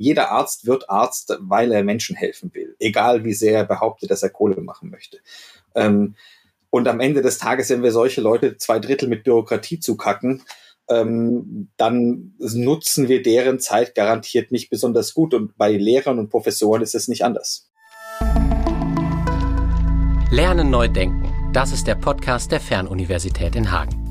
Jeder Arzt wird Arzt, weil er Menschen helfen will, egal wie sehr er behauptet, dass er Kohle machen möchte. Ähm, und am Ende des Tages, wenn wir solche Leute zwei Drittel mit Bürokratie zukacken, ähm, dann nutzen wir deren Zeit garantiert nicht besonders gut. Und bei Lehrern und Professoren ist es nicht anders. Lernen neu denken. Das ist der Podcast der Fernuniversität in Hagen.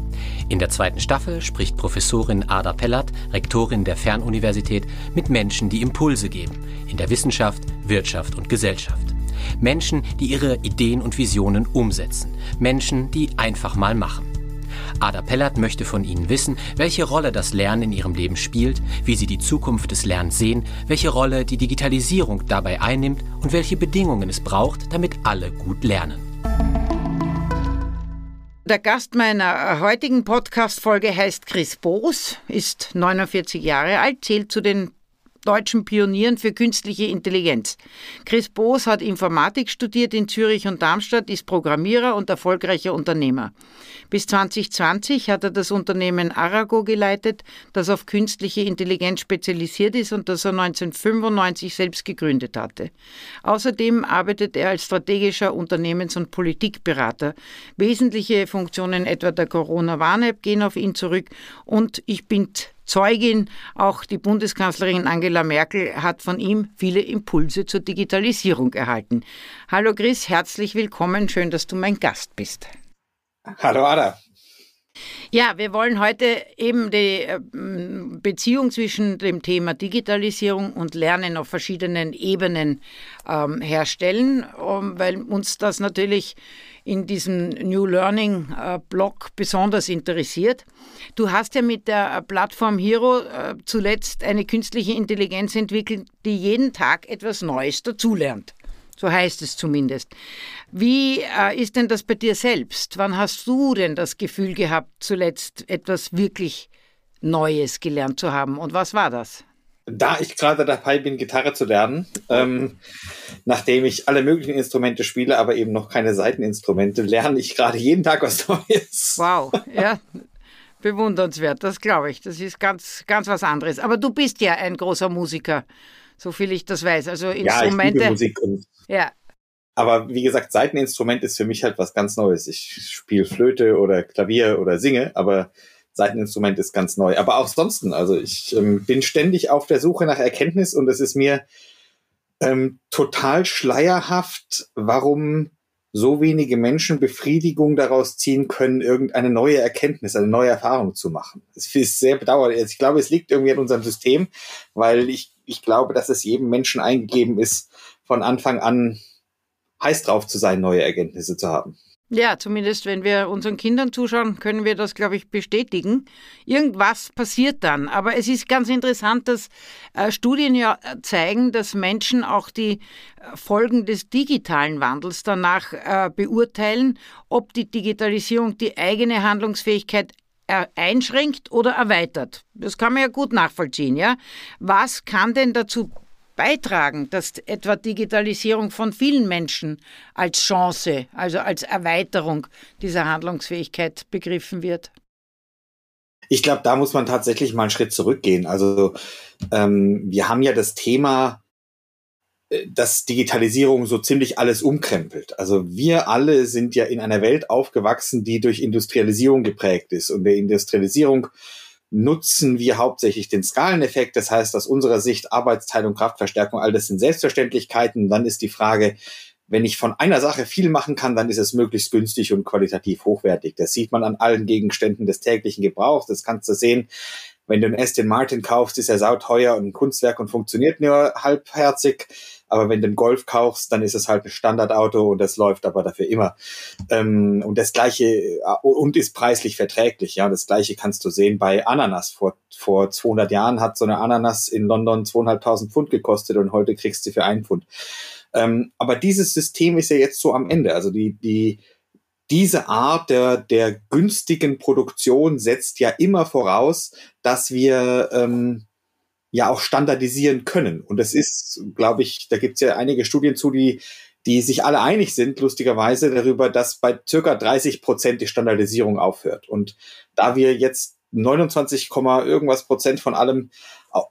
In der zweiten Staffel spricht Professorin Ada Pellert, Rektorin der Fernuniversität, mit Menschen, die Impulse geben in der Wissenschaft, Wirtschaft und Gesellschaft. Menschen, die ihre Ideen und Visionen umsetzen. Menschen, die einfach mal machen. Ada Pellert möchte von Ihnen wissen, welche Rolle das Lernen in Ihrem Leben spielt, wie Sie die Zukunft des Lernens sehen, welche Rolle die Digitalisierung dabei einnimmt und welche Bedingungen es braucht, damit alle gut lernen. Der Gast meiner heutigen Podcast-Folge heißt Chris Boos, ist 49 Jahre alt, zählt zu den deutschen Pionieren für künstliche Intelligenz. Chris Boos hat Informatik studiert in Zürich und Darmstadt, ist Programmierer und erfolgreicher Unternehmer. Bis 2020 hat er das Unternehmen Arago geleitet, das auf künstliche Intelligenz spezialisiert ist und das er 1995 selbst gegründet hatte. Außerdem arbeitet er als strategischer Unternehmens- und Politikberater. Wesentliche Funktionen etwa der Corona-Warn-App gehen auf ihn zurück und ich bin Zeugin. Auch die Bundeskanzlerin Angela Merkel hat von ihm viele Impulse zur Digitalisierung erhalten. Hallo Chris, herzlich willkommen. Schön, dass du mein Gast bist. Hallo Ada. Ja, wir wollen heute eben die äh, Beziehung zwischen dem Thema Digitalisierung und Lernen auf verschiedenen Ebenen ähm, herstellen, weil uns das natürlich in diesem New Learning äh, Blog besonders interessiert. Du hast ja mit der Plattform Hero äh, zuletzt eine künstliche Intelligenz entwickelt, die jeden Tag etwas Neues dazulernt. So heißt es zumindest. Wie äh, ist denn das bei dir selbst? Wann hast du denn das Gefühl gehabt, zuletzt etwas wirklich Neues gelernt zu haben? Und was war das? Da ich gerade dabei bin, Gitarre zu lernen, ähm, nachdem ich alle möglichen Instrumente spiele, aber eben noch keine Seiteninstrumente, lerne ich gerade jeden Tag was Neues. Wow, ja. Bewundernswert, das glaube ich. Das ist ganz, ganz was anderes. Aber du bist ja ein großer Musiker, so viel ich das weiß. Also Instrumente. Ja, ich Musik und ja. Aber wie gesagt, Seiteninstrument ist für mich halt was ganz Neues. Ich spiele Flöte oder Klavier oder singe, aber Seiteninstrument ist ganz neu. Aber auch sonst, also ich ähm, bin ständig auf der Suche nach Erkenntnis und es ist mir ähm, total schleierhaft, warum so wenige Menschen Befriedigung daraus ziehen können, irgendeine neue Erkenntnis, eine neue Erfahrung zu machen. Es ist sehr bedauerlich. Ich glaube, es liegt irgendwie an unserem System, weil ich, ich glaube, dass es jedem Menschen eingegeben ist, von Anfang an heiß drauf zu sein, neue Erkenntnisse zu haben. Ja, zumindest wenn wir unseren Kindern zuschauen, können wir das, glaube ich, bestätigen. Irgendwas passiert dann. Aber es ist ganz interessant, dass äh, Studien ja äh, zeigen, dass Menschen auch die äh, Folgen des digitalen Wandels danach beurteilen, ob die Digitalisierung die eigene Handlungsfähigkeit einschränkt oder erweitert. Das kann man ja gut nachvollziehen, ja. Was kann denn dazu beitragen, dass etwa Digitalisierung von vielen Menschen als Chance, also als Erweiterung dieser Handlungsfähigkeit begriffen wird? Ich glaube, da muss man tatsächlich mal einen Schritt zurückgehen. Also ähm, wir haben ja das Thema, äh, dass Digitalisierung so ziemlich alles umkrempelt. Also wir alle sind ja in einer Welt aufgewachsen, die durch Industrialisierung geprägt ist. Und der Industrialisierung nutzen wir hauptsächlich den Skaleneffekt. Das heißt, aus unserer Sicht Arbeitsteilung, Kraftverstärkung, all das sind Selbstverständlichkeiten. Dann ist die Frage, wenn ich von einer Sache viel machen kann, dann ist es möglichst günstig und qualitativ hochwertig. Das sieht man an allen Gegenständen des täglichen Gebrauchs. Das kannst du sehen. Wenn du einen Aston Martin kaufst, ist er sauteuer und ein Kunstwerk und funktioniert nur halbherzig. Aber wenn du einen Golf kaufst, dann ist es halt ein Standardauto und das läuft aber dafür immer. Ähm, und das gleiche äh, und ist preislich verträglich. Ja, das gleiche kannst du sehen bei Ananas. Vor vor 200 Jahren hat so eine Ananas in London zweieinhalbtausend Pfund gekostet und heute kriegst du für einen Pfund. Ähm, aber dieses System ist ja jetzt so am Ende. Also die die diese Art der, der günstigen Produktion setzt ja immer voraus, dass wir ähm, ja auch standardisieren können. Und das ist, glaube ich, da gibt es ja einige Studien zu, die, die sich alle einig sind, lustigerweise, darüber, dass bei circa 30 Prozent die Standardisierung aufhört. Und da wir jetzt 29, irgendwas Prozent von allem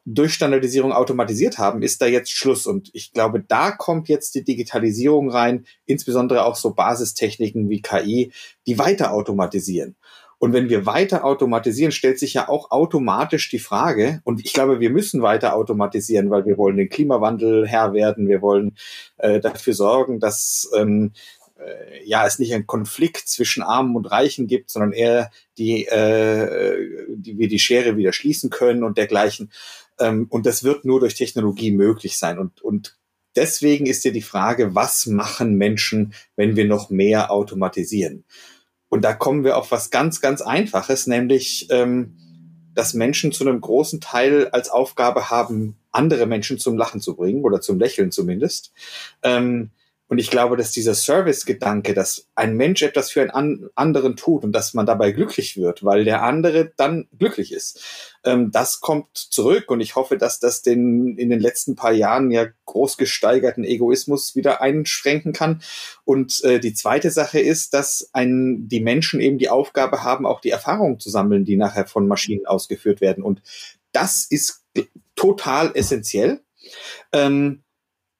durch Standardisierung automatisiert haben, ist da jetzt Schluss. Und ich glaube, da kommt jetzt die Digitalisierung rein, insbesondere auch so Basistechniken wie KI, die weiter automatisieren. Und wenn wir weiter automatisieren, stellt sich ja auch automatisch die Frage, und ich glaube, wir müssen weiter automatisieren, weil wir wollen den Klimawandel Herr werden, wir wollen äh, dafür sorgen, dass ähm, äh, ja es nicht einen Konflikt zwischen Armen und Reichen gibt, sondern eher die, äh, die wir die Schere wieder schließen können und dergleichen. Ähm, und das wird nur durch Technologie möglich sein. Und, und deswegen ist ja die Frage, was machen Menschen, wenn wir noch mehr automatisieren? Und da kommen wir auf was ganz, ganz Einfaches, nämlich, ähm, dass Menschen zu einem großen Teil als Aufgabe haben, andere Menschen zum Lachen zu bringen oder zum Lächeln zumindest. Ähm, und ich glaube, dass dieser Service-Gedanke, dass ein Mensch etwas für einen anderen tut und dass man dabei glücklich wird, weil der andere dann glücklich ist, ähm, das kommt zurück. Und ich hoffe, dass das den in den letzten paar Jahren ja groß gesteigerten Egoismus wieder einschränken kann. Und äh, die zweite Sache ist, dass ein, die Menschen eben die Aufgabe haben, auch die Erfahrungen zu sammeln, die nachher von Maschinen ausgeführt werden. Und das ist total essentiell. Ähm,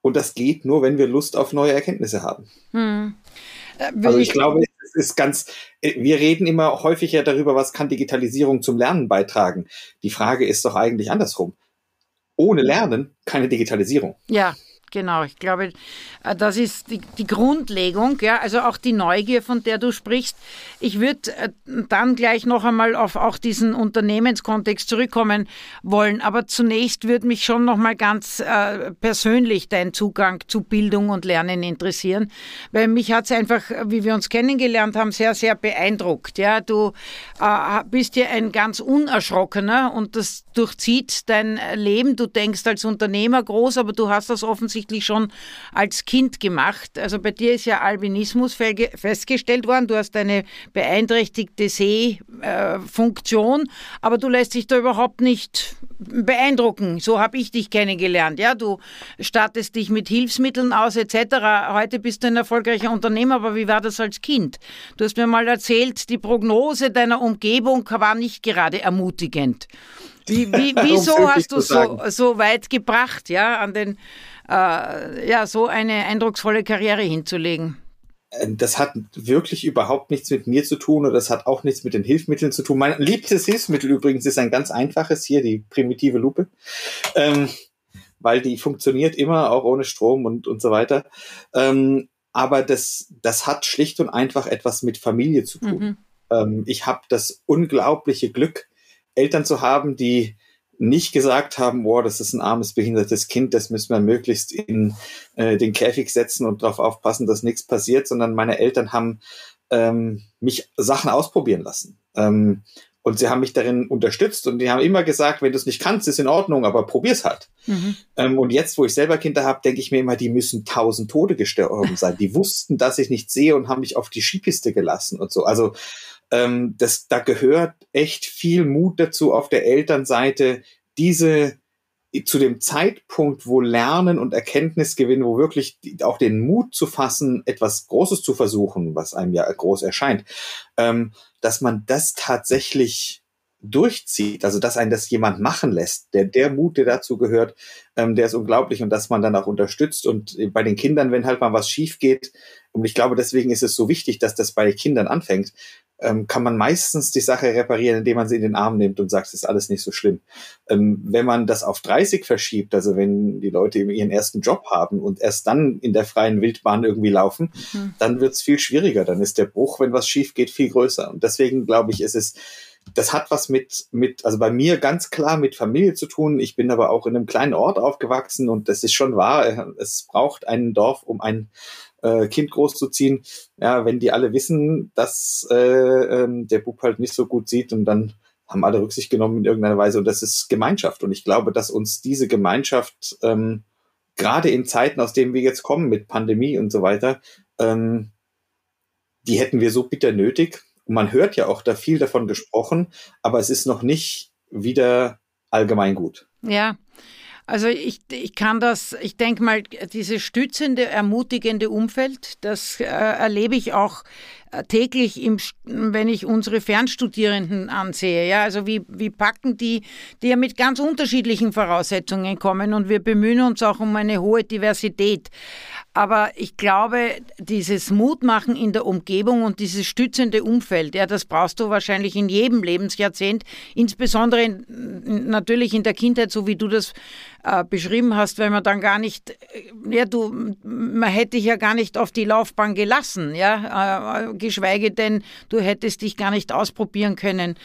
und das geht nur, wenn wir Lust auf neue Erkenntnisse haben. Hm. Äh, also ich, ich glaube, es ist ganz, äh, wir reden immer häufiger darüber, was kann Digitalisierung zum Lernen beitragen. Die Frage ist doch eigentlich andersrum. Ohne Lernen keine Digitalisierung. Ja, Genau, ich glaube, äh, das ist die, die, Grundlegung, ja, also auch die Neugier, von der du sprichst. Ich würde äh, dann gleich noch einmal auf auch diesen Unternehmenskontext zurückkommen wollen, aber zunächst würde mich schon noch mal ganz äh, persönlich dein Zugang zu Bildung und Lernen interessieren, weil mich hat es einfach, wie wir uns kennengelernt haben, sehr, sehr beeindruckt. Ja, du äh, bist ja ein ganz unerschrockener und das durchzieht dein Leben. Du denkst als Unternehmer groß, aber du hast das offensichtlich offensichtlich schon als Kind gemacht. Also bei dir ist ja Albinismus festgestellt worden. Du hast eine beeinträchtigte Sehfunktion, aber du lässt dich da überhaupt nicht beeindrucken. So habe ich dich kennengelernt. Ja, du stattest dich mit Hilfsmitteln aus etc. Heute bist du ein erfolgreicher Unternehmer, aber wie war das als Kind? Du hast mir mal erzählt, die Prognose deiner Umgebung war nicht gerade ermutigend. Wie, wie, wieso hast du so, so weit gebracht, ja, an den äh, ja, so eine eindrucksvolle Karriere hinzulegen? Äh, das hat wirklich überhaupt nichts mit mir zu tun oder das hat auch nichts mit den Hilfsmitteln zu tun. Mein liebstes Hilfsmittel übrigens ist ein ganz einfaches hier, die primitive Lupe, ähm, weil die funktioniert immer, auch ohne Strom und, und so weiter. Ähm, aber das, das hat schlicht und einfach etwas mit Familie zu tun. Mhm. Ähm, ich habe das unglaubliche Glück, Eltern zu haben, die nicht gesagt haben, wow, das ist ein armes, behindertes Kind, das müssen wir möglichst in äh, den Käfig setzen und darauf aufpassen, dass nichts passiert, sondern meine Eltern haben ähm, mich Sachen ausprobieren lassen. Ähm, und sie haben mich darin unterstützt und die haben immer gesagt, wenn du es nicht kannst, ist in Ordnung, aber probier's halt. Mhm. Ähm, und jetzt, wo ich selber Kinder habe, denke ich mir immer, die müssen tausend Tode gestorben sein. Die wussten, dass ich nicht sehe und haben mich auf die Skipiste gelassen und so. Also ähm, das, da gehört echt viel Mut dazu auf der Elternseite, diese zu dem Zeitpunkt, wo Lernen und Erkenntnisgewinn, wo wirklich auch den Mut zu fassen, etwas Großes zu versuchen, was einem ja groß erscheint, ähm, dass man das tatsächlich durchzieht, also dass einen das jemand machen lässt, der der Mut, der dazu gehört, ähm, der ist unglaublich und dass man dann auch unterstützt und bei den Kindern, wenn halt mal was schief geht, und ich glaube, deswegen ist es so wichtig, dass das bei Kindern anfängt, ähm, kann man meistens die Sache reparieren, indem man sie in den Arm nimmt und sagt, es ist alles nicht so schlimm. Ähm, wenn man das auf 30 verschiebt, also wenn die Leute ihren ersten Job haben und erst dann in der freien Wildbahn irgendwie laufen, mhm. dann wird es viel schwieriger. Dann ist der Bruch, wenn was schief geht, viel größer. Und deswegen glaube ich, ist es das hat was mit, mit, also bei mir ganz klar mit Familie zu tun. Ich bin aber auch in einem kleinen Ort aufgewachsen und das ist schon wahr. Es braucht ein Dorf, um ein äh, Kind großzuziehen. Ja, wenn die alle wissen, dass äh, ähm, der Bub halt nicht so gut sieht und dann haben alle Rücksicht genommen in irgendeiner Weise und das ist Gemeinschaft. Und ich glaube, dass uns diese Gemeinschaft ähm, gerade in Zeiten, aus denen wir jetzt kommen mit Pandemie und so weiter, ähm, die hätten wir so bitter nötig. Und man hört ja auch da viel davon gesprochen, aber es ist noch nicht wieder allgemein gut. Ja, also ich, ich kann das, ich denke mal, dieses stützende, ermutigende Umfeld, das äh, erlebe ich auch äh, täglich, im, wenn ich unsere Fernstudierenden ansehe. Ja, also wie, wie packen die, die ja mit ganz unterschiedlichen Voraussetzungen kommen und wir bemühen uns auch um eine hohe Diversität. Aber ich glaube, dieses Mutmachen in der Umgebung und dieses stützende Umfeld, ja, das brauchst du wahrscheinlich in jedem Lebensjahrzehnt, insbesondere in, natürlich in der Kindheit, so wie du das äh, beschrieben hast, wenn man dann gar nicht, äh, ja, du, man hätte dich ja gar nicht auf die Laufbahn gelassen, ja, äh, geschweige denn, du hättest dich gar nicht ausprobieren können.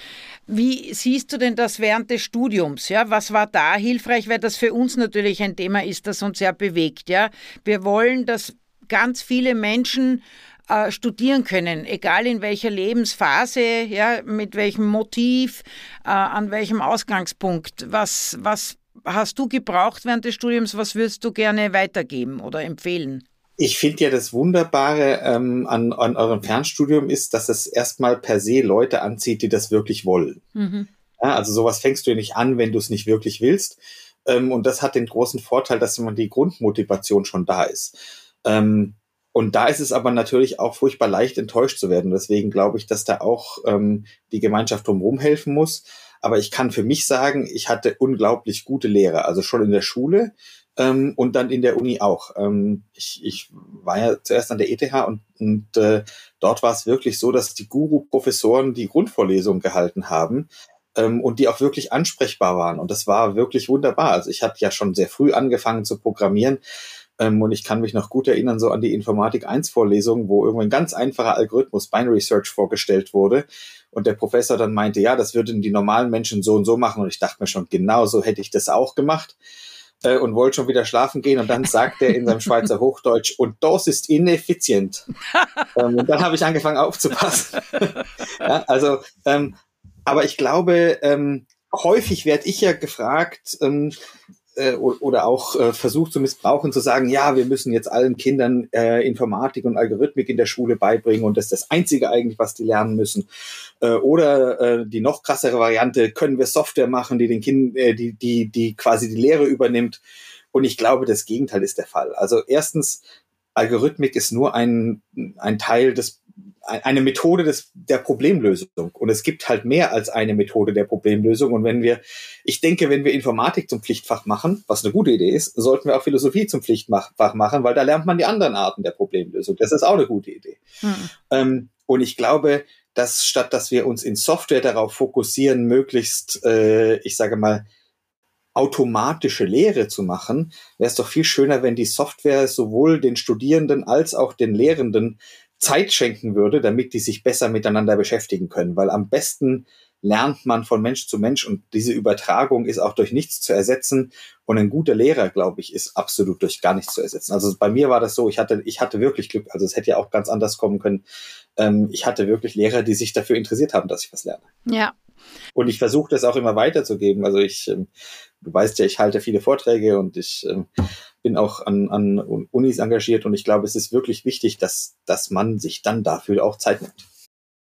Wie siehst du denn das während des Studiums? Ja, was war da hilfreich, weil das für uns natürlich ein Thema ist, das uns sehr bewegt. Ja, wir wollen, dass ganz viele Menschen äh, studieren können, egal in welcher Lebensphase, ja, mit welchem Motiv, äh, an welchem Ausgangspunkt. Was, was hast du gebraucht während des Studiums? Was würdest du gerne weitergeben oder empfehlen? Ich finde ja das Wunderbare ähm, an, an eurem Fernstudium ist, dass es erstmal per se Leute anzieht, die das wirklich wollen. Mhm. Ja, also sowas fängst du ja nicht an, wenn du es nicht wirklich willst. Ähm, und das hat den großen Vorteil, dass man die Grundmotivation schon da ist. Ähm, und da ist es aber natürlich auch furchtbar leicht enttäuscht zu werden. Deswegen glaube ich, dass da auch ähm, die Gemeinschaft drumherum helfen muss. Aber ich kann für mich sagen, ich hatte unglaublich gute Lehrer, also schon in der Schule ähm, und dann in der Uni auch. Ähm, ich, ich war ja zuerst an der ETH und, und äh, dort war es wirklich so, dass die Guru-Professoren die Grundvorlesung gehalten haben ähm, und die auch wirklich ansprechbar waren. Und das war wirklich wunderbar. Also ich habe ja schon sehr früh angefangen zu programmieren. Ähm, und ich kann mich noch gut erinnern, so an die Informatik 1 Vorlesung, wo irgendwann ein ganz einfacher Algorithmus Binary Search vorgestellt wurde. Und der Professor dann meinte, ja, das würden die normalen Menschen so und so machen. Und ich dachte mir schon, genau so hätte ich das auch gemacht. Äh, und wollte schon wieder schlafen gehen. Und dann sagt er in seinem Schweizer Hochdeutsch, und das ist ineffizient. ähm, und dann habe ich angefangen aufzupassen. ja, also, ähm, aber ich glaube, ähm, häufig werde ich ja gefragt, ähm, äh, oder auch äh, versucht zu missbrauchen, zu sagen, ja, wir müssen jetzt allen Kindern äh, Informatik und Algorithmik in der Schule beibringen und das ist das Einzige eigentlich, was die lernen müssen. Äh, oder äh, die noch krassere Variante, können wir Software machen, die den Kindern, äh, die, die, die quasi die Lehre übernimmt. Und ich glaube, das Gegenteil ist der Fall. Also erstens, Algorithmik ist nur ein, ein Teil des eine Methode des, der Problemlösung. Und es gibt halt mehr als eine Methode der Problemlösung. Und wenn wir, ich denke, wenn wir Informatik zum Pflichtfach machen, was eine gute Idee ist, sollten wir auch Philosophie zum Pflichtfach machen, weil da lernt man die anderen Arten der Problemlösung. Das ist auch eine gute Idee. Hm. Ähm, und ich glaube, dass statt dass wir uns in Software darauf fokussieren, möglichst, äh, ich sage mal, automatische Lehre zu machen, wäre es doch viel schöner, wenn die Software sowohl den Studierenden als auch den Lehrenden Zeit schenken würde, damit die sich besser miteinander beschäftigen können. Weil am besten lernt man von Mensch zu Mensch und diese Übertragung ist auch durch nichts zu ersetzen. Und ein guter Lehrer, glaube ich, ist absolut durch gar nichts zu ersetzen. Also bei mir war das so, ich hatte, ich hatte wirklich Glück. Also es hätte ja auch ganz anders kommen können. Ähm, ich hatte wirklich Lehrer, die sich dafür interessiert haben, dass ich was lerne. Ja. Und ich versuche das auch immer weiterzugeben. Also ich, ähm, weißt ja, ich halte viele Vorträge und ich ähm, bin auch an, an Unis engagiert und ich glaube, es ist wirklich wichtig, dass, dass man sich dann dafür auch Zeit nimmt.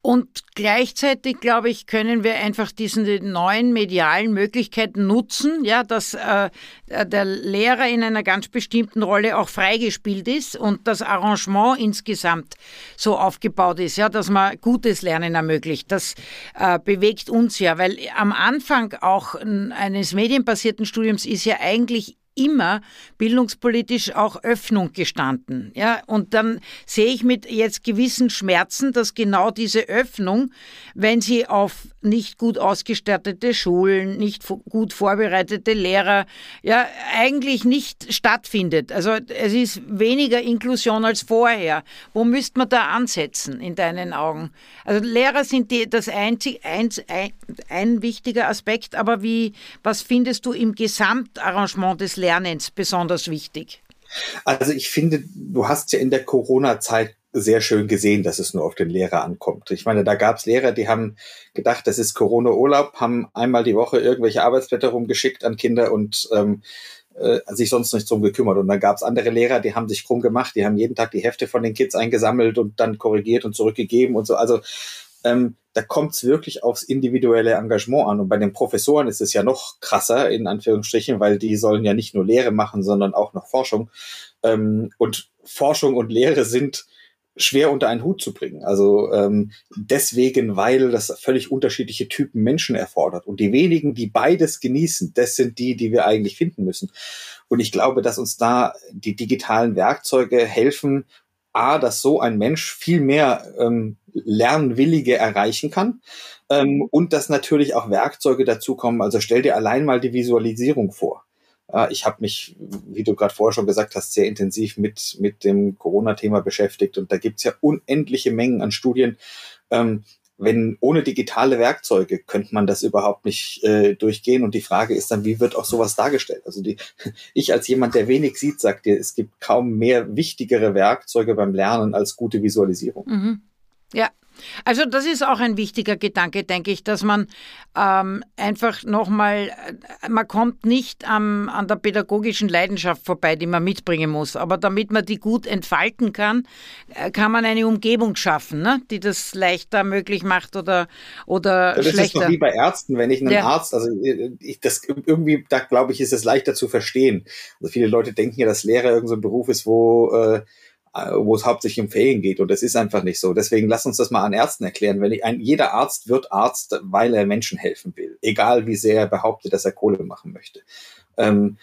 Und gleichzeitig, glaube ich, können wir einfach diese neuen medialen Möglichkeiten nutzen, ja, dass äh, der Lehrer in einer ganz bestimmten Rolle auch freigespielt ist und das Arrangement insgesamt so aufgebaut ist, ja, dass man gutes Lernen ermöglicht. Das äh, bewegt uns ja, weil am Anfang auch eines medienbasierten Studiums ist ja eigentlich immer bildungspolitisch auch Öffnung gestanden. Ja, und dann sehe ich mit jetzt gewissen Schmerzen, dass genau diese Öffnung, wenn sie auf nicht gut ausgestattete Schulen, nicht gut vorbereitete Lehrer, ja, eigentlich nicht stattfindet. Also es ist weniger Inklusion als vorher. Wo müsste man da ansetzen in deinen Augen? Also Lehrer sind die, das einzig, ein, ein, ein wichtiger Aspekt, aber wie, was findest du im Gesamtarrangement des Lehrers? Lernens besonders wichtig? Also ich finde, du hast ja in der Corona-Zeit sehr schön gesehen, dass es nur auf den Lehrer ankommt. Ich meine, da gab es Lehrer, die haben gedacht, das ist Corona-Urlaub, haben einmal die Woche irgendwelche Arbeitsblätter rumgeschickt an Kinder und ähm, äh, sich sonst nicht drum gekümmert. Und dann gab es andere Lehrer, die haben sich krumm gemacht, die haben jeden Tag die Hefte von den Kids eingesammelt und dann korrigiert und zurückgegeben und so. Also ähm, da kommt es wirklich aufs individuelle Engagement an. Und bei den Professoren ist es ja noch krasser, in Anführungsstrichen, weil die sollen ja nicht nur Lehre machen, sondern auch noch Forschung. Ähm, und Forschung und Lehre sind schwer unter einen Hut zu bringen. Also ähm, deswegen, weil das völlig unterschiedliche Typen Menschen erfordert. Und die wenigen, die beides genießen, das sind die, die wir eigentlich finden müssen. Und ich glaube, dass uns da die digitalen Werkzeuge helfen, A, dass so ein Mensch viel mehr ähm, Lernwillige erreichen kann ähm, und dass natürlich auch Werkzeuge dazukommen. Also stell dir allein mal die Visualisierung vor. Ja, ich habe mich, wie du gerade vorher schon gesagt hast, sehr intensiv mit, mit dem Corona-Thema beschäftigt und da gibt's ja unendliche Mengen an Studien. Ähm, wenn ohne digitale Werkzeuge könnte man das überhaupt nicht äh, durchgehen. Und die Frage ist dann, wie wird auch sowas dargestellt? Also die, ich als jemand, der wenig sieht, sagt dir, es gibt kaum mehr wichtigere Werkzeuge beim Lernen als gute Visualisierung. Mhm. Ja, also das ist auch ein wichtiger Gedanke, denke ich, dass man ähm, einfach nochmal, äh, man kommt nicht am, an der pädagogischen Leidenschaft vorbei, die man mitbringen muss. Aber damit man die gut entfalten kann, äh, kann man eine Umgebung schaffen, ne? die das leichter möglich macht oder, oder das schlechter. Das ist doch wie bei Ärzten, wenn ich einen Ja. Arzt, also äh, ich, das irgendwie, da glaube ich, ist es leichter zu verstehen. Also viele Leute denken ja, dass Lehrer irgendein so Beruf ist, wo äh, wo es hauptsächlich um Ferien geht. Und das ist einfach nicht so. Deswegen lass uns das mal an Ärzten erklären. Wenn ich, ein, jeder Arzt wird Arzt, weil er Menschen helfen will. Egal wie sehr er behauptet, dass er Kohle machen möchte. Ähm,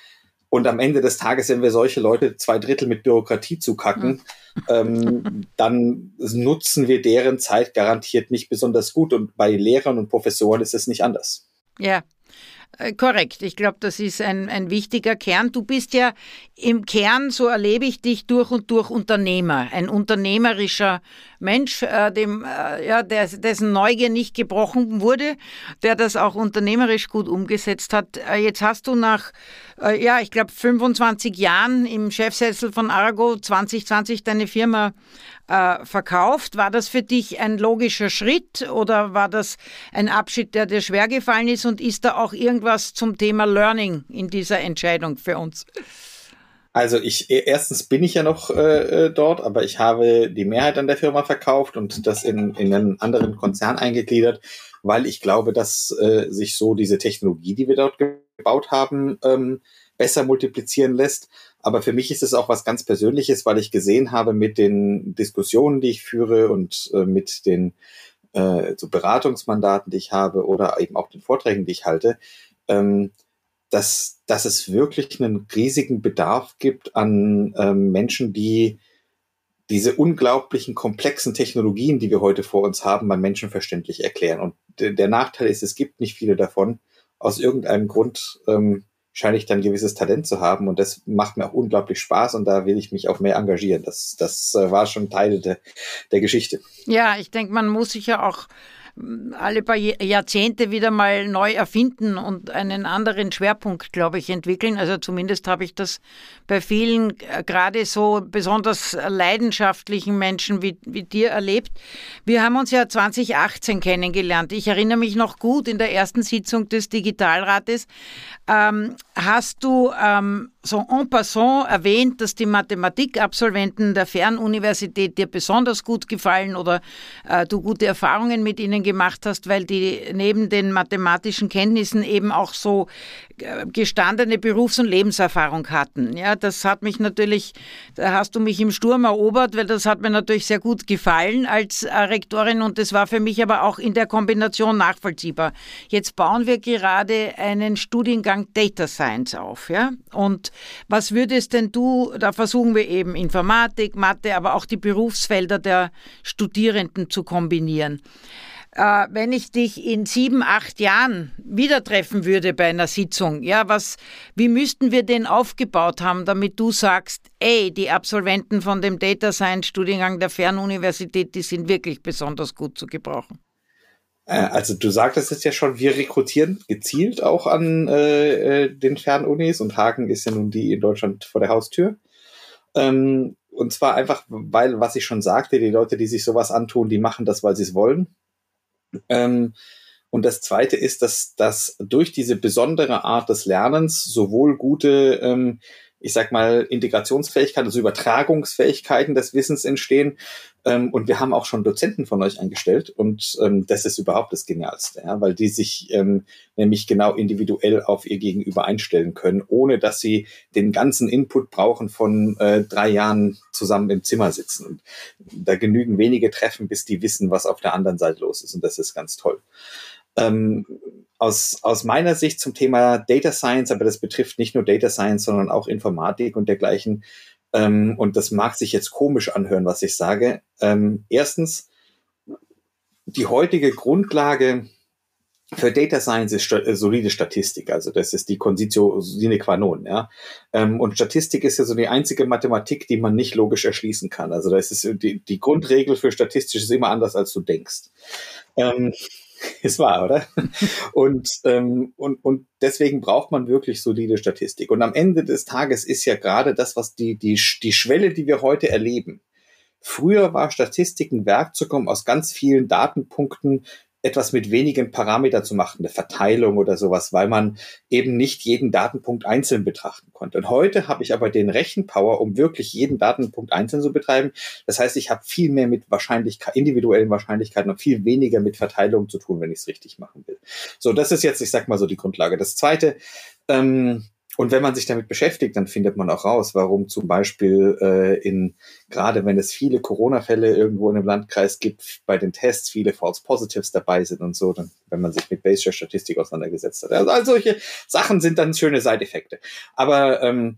und am Ende des Tages, wenn wir solche Leute zwei Drittel mit Bürokratie zukacken, ähm, dann nutzen wir deren Zeit garantiert nicht besonders gut. Und bei Lehrern und Professoren ist es nicht anders. Ja, äh, korrekt. Ich glaube, das ist ein, ein wichtiger Kern. Du bist ja im Kern, so erlebe ich dich, durch und durch Unternehmer, ein unternehmerischer Mensch, äh, dem, äh, ja, der, dessen Neugier nicht gebrochen wurde, der das auch unternehmerisch gut umgesetzt hat. Äh, jetzt hast du nach, äh, ja, ich glaube, 25 Jahren im Chefsessel von Argo 2020 deine Firma äh, verkauft. War das für dich ein logischer Schritt oder war das ein Abschied, der dir schwer gefallen ist? Und ist da auch irgendwas zum Thema Learning in dieser Entscheidung für uns? Also ich erstens bin ich ja noch äh, dort, aber ich habe die Mehrheit an der Firma verkauft und das in, in einen anderen Konzern eingegliedert, weil ich glaube, dass äh, sich so diese Technologie, die wir dort gebaut haben, ähm, besser multiplizieren lässt. Aber für mich ist es auch was ganz Persönliches, weil ich gesehen habe mit den Diskussionen, die ich führe und äh, mit den äh, so Beratungsmandaten, die ich habe oder eben auch den Vorträgen, die ich halte, ähm, dass, dass es wirklich einen riesigen Bedarf gibt an ähm, Menschen, die diese unglaublichen komplexen Technologien, die wir heute vor uns haben, beim Menschen verständlich erklären. Und der Nachteil ist, es gibt nicht viele davon. Aus irgendeinem Grund ähm, scheine ich dann gewisses Talent zu haben und das macht mir auch unglaublich Spaß und da will ich mich auch mehr engagieren. Das, das äh, war schon Teil der, der Geschichte. Ja, ich denke, man muss sich ja auch alle paar Jahrzehnte wieder mal neu erfinden und einen anderen Schwerpunkt, glaube ich, entwickeln. Also zumindest habe ich das bei vielen, gerade so besonders leidenschaftlichen Menschen wie, wie dir erlebt. Wir haben uns ja 2018 kennengelernt. Ich erinnere mich noch gut in der ersten Sitzung des Digitalrates. Ähm, hast du ähm, so en passant erwähnt, dass die Mathematikabsolventen der Fernuniversität dir besonders gut gefallen oder äh, du gute Erfahrungen mit ihnen gemacht hast, weil die neben den mathematischen Kenntnissen eben auch so äh, gestandene Berufs- und Lebenserfahrung hatten. Ja, das hat mich natürlich, da hast du mich im Sturm erobert, weil das hat mir natürlich sehr gut gefallen als äh, Rektorin und das war für mich aber auch in der Kombination nachvollziehbar. Jetzt bauen wir gerade einen Studiengang Data Science auf, ja, und was würdest denn du, da versuchen wir eben Informatik, Mathe, aber auch die Berufsfelder der Studierenden zu kombinieren. Äh, wenn ich dich in sieben, acht Jahren wieder treffen würde bei einer Sitzung, ja, was, wie müssten wir den aufgebaut haben, damit du sagst, ey, die Absolventen von dem Data Science Studiengang der Fernuniversität, die sind wirklich besonders gut zu gebrauchen? Also du sagtest es ja schon, wir rekrutieren gezielt auch an äh, den Fernunis und Hagen ist ja nun die in Deutschland vor der Haustür. Ähm, und zwar einfach, weil, was ich schon sagte, die Leute, die sich sowas antun, die machen das, weil sie es wollen. Ähm, und das Zweite ist, dass, dass durch diese besondere Art des Lernens sowohl gute ähm, ich sag mal, Integrationsfähigkeit, also Übertragungsfähigkeiten des Wissens entstehen. Ähm, und wir haben auch schon Dozenten von euch eingestellt und ähm, das ist überhaupt das Genialste, ja, weil die sich ähm, nämlich genau individuell auf ihr Gegenüber einstellen können, ohne dass sie den ganzen Input brauchen von äh, drei Jahren zusammen im Zimmer sitzen. Und da genügen wenige Treffen, bis die wissen, was auf der anderen Seite los ist und das ist ganz toll. Ähm, aus, aus meiner Sicht zum Thema Data Science, aber das betrifft nicht nur Data Science, sondern auch Informatik und dergleichen. Ähm, und das mag sich jetzt komisch anhören, was ich sage. Ähm, erstens, die heutige Grundlage für Data Science ist äh, solide Statistik, also das ist die Conditio sine qua non, ja. Ähm, und Statistik ist ja so die einzige Mathematik, die man nicht logisch erschließen kann. Also das ist die, die Grundregel für Statistisch ist immer anders, als du denkst. Ähm, ist wahr, oder? und, ähm, und, und deswegen braucht man wirklich solide Statistik. Und am Ende des Tages ist ja gerade das, was die, die, die Schwelle, die wir heute erleben. Früher war Statistik ein Werkzeug, um aus ganz vielen Datenpunkten etwas mit wenigen Parametern zu machen, eine Verteilung oder sowas, weil man eben nicht jeden Datenpunkt einzeln betrachten konnte. Und heute habe ich aber den Rechenpower, um wirklich jeden Datenpunkt einzeln zu betreiben. Das heißt, ich habe viel mehr mit Wahrscheinlichkeit, individuellen Wahrscheinlichkeiten und viel weniger mit Verteilung zu tun, wenn ich es richtig machen will. So, das ist jetzt, ich sag mal so, die Grundlage. Das zweite, ähm, und wenn man sich damit beschäftigt, dann findet man auch raus, warum zum Beispiel äh, in, gerade wenn es viele Corona-Fälle irgendwo in einem Landkreis gibt, bei den Tests viele False Positives dabei sind und so, dann, wenn man sich mit Bayesian Statistik auseinandergesetzt hat. Also, also solche Sachen sind dann schöne Side-Effekte. Aber ähm,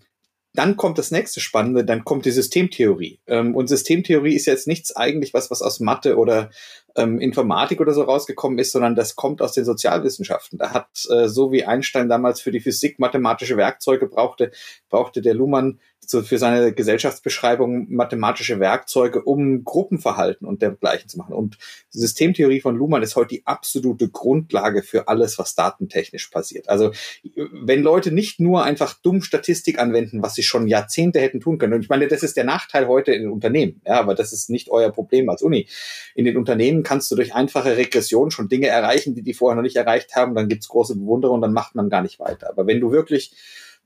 dann kommt das nächste Spannende, dann kommt die Systemtheorie. Ähm, und Systemtheorie ist jetzt nichts eigentlich was, was aus Mathe oder ähm, Informatik oder so rausgekommen ist, sondern das kommt aus den Sozialwissenschaften. Da hat, äh, so wie Einstein damals für die Physik mathematische Werkzeuge brauchte, brauchte der Luhmann so für seine Gesellschaftsbeschreibung mathematische Werkzeuge, um Gruppenverhalten und dergleichen zu machen. Und Systemtheorie von Luhmann ist heute die absolute Grundlage für alles, was datentechnisch passiert. Also wenn Leute nicht nur einfach dumm Statistik anwenden, was sie schon Jahrzehnte hätten tun können. Und ich meine, das ist der Nachteil heute in den Unternehmen. Ja, aber das ist nicht euer Problem als Uni. In den Unternehmen kannst du durch einfache Regression schon Dinge erreichen, die die vorher noch nicht erreicht haben. Dann gibt's große Bewunderung, dann macht man gar nicht weiter. Aber wenn du wirklich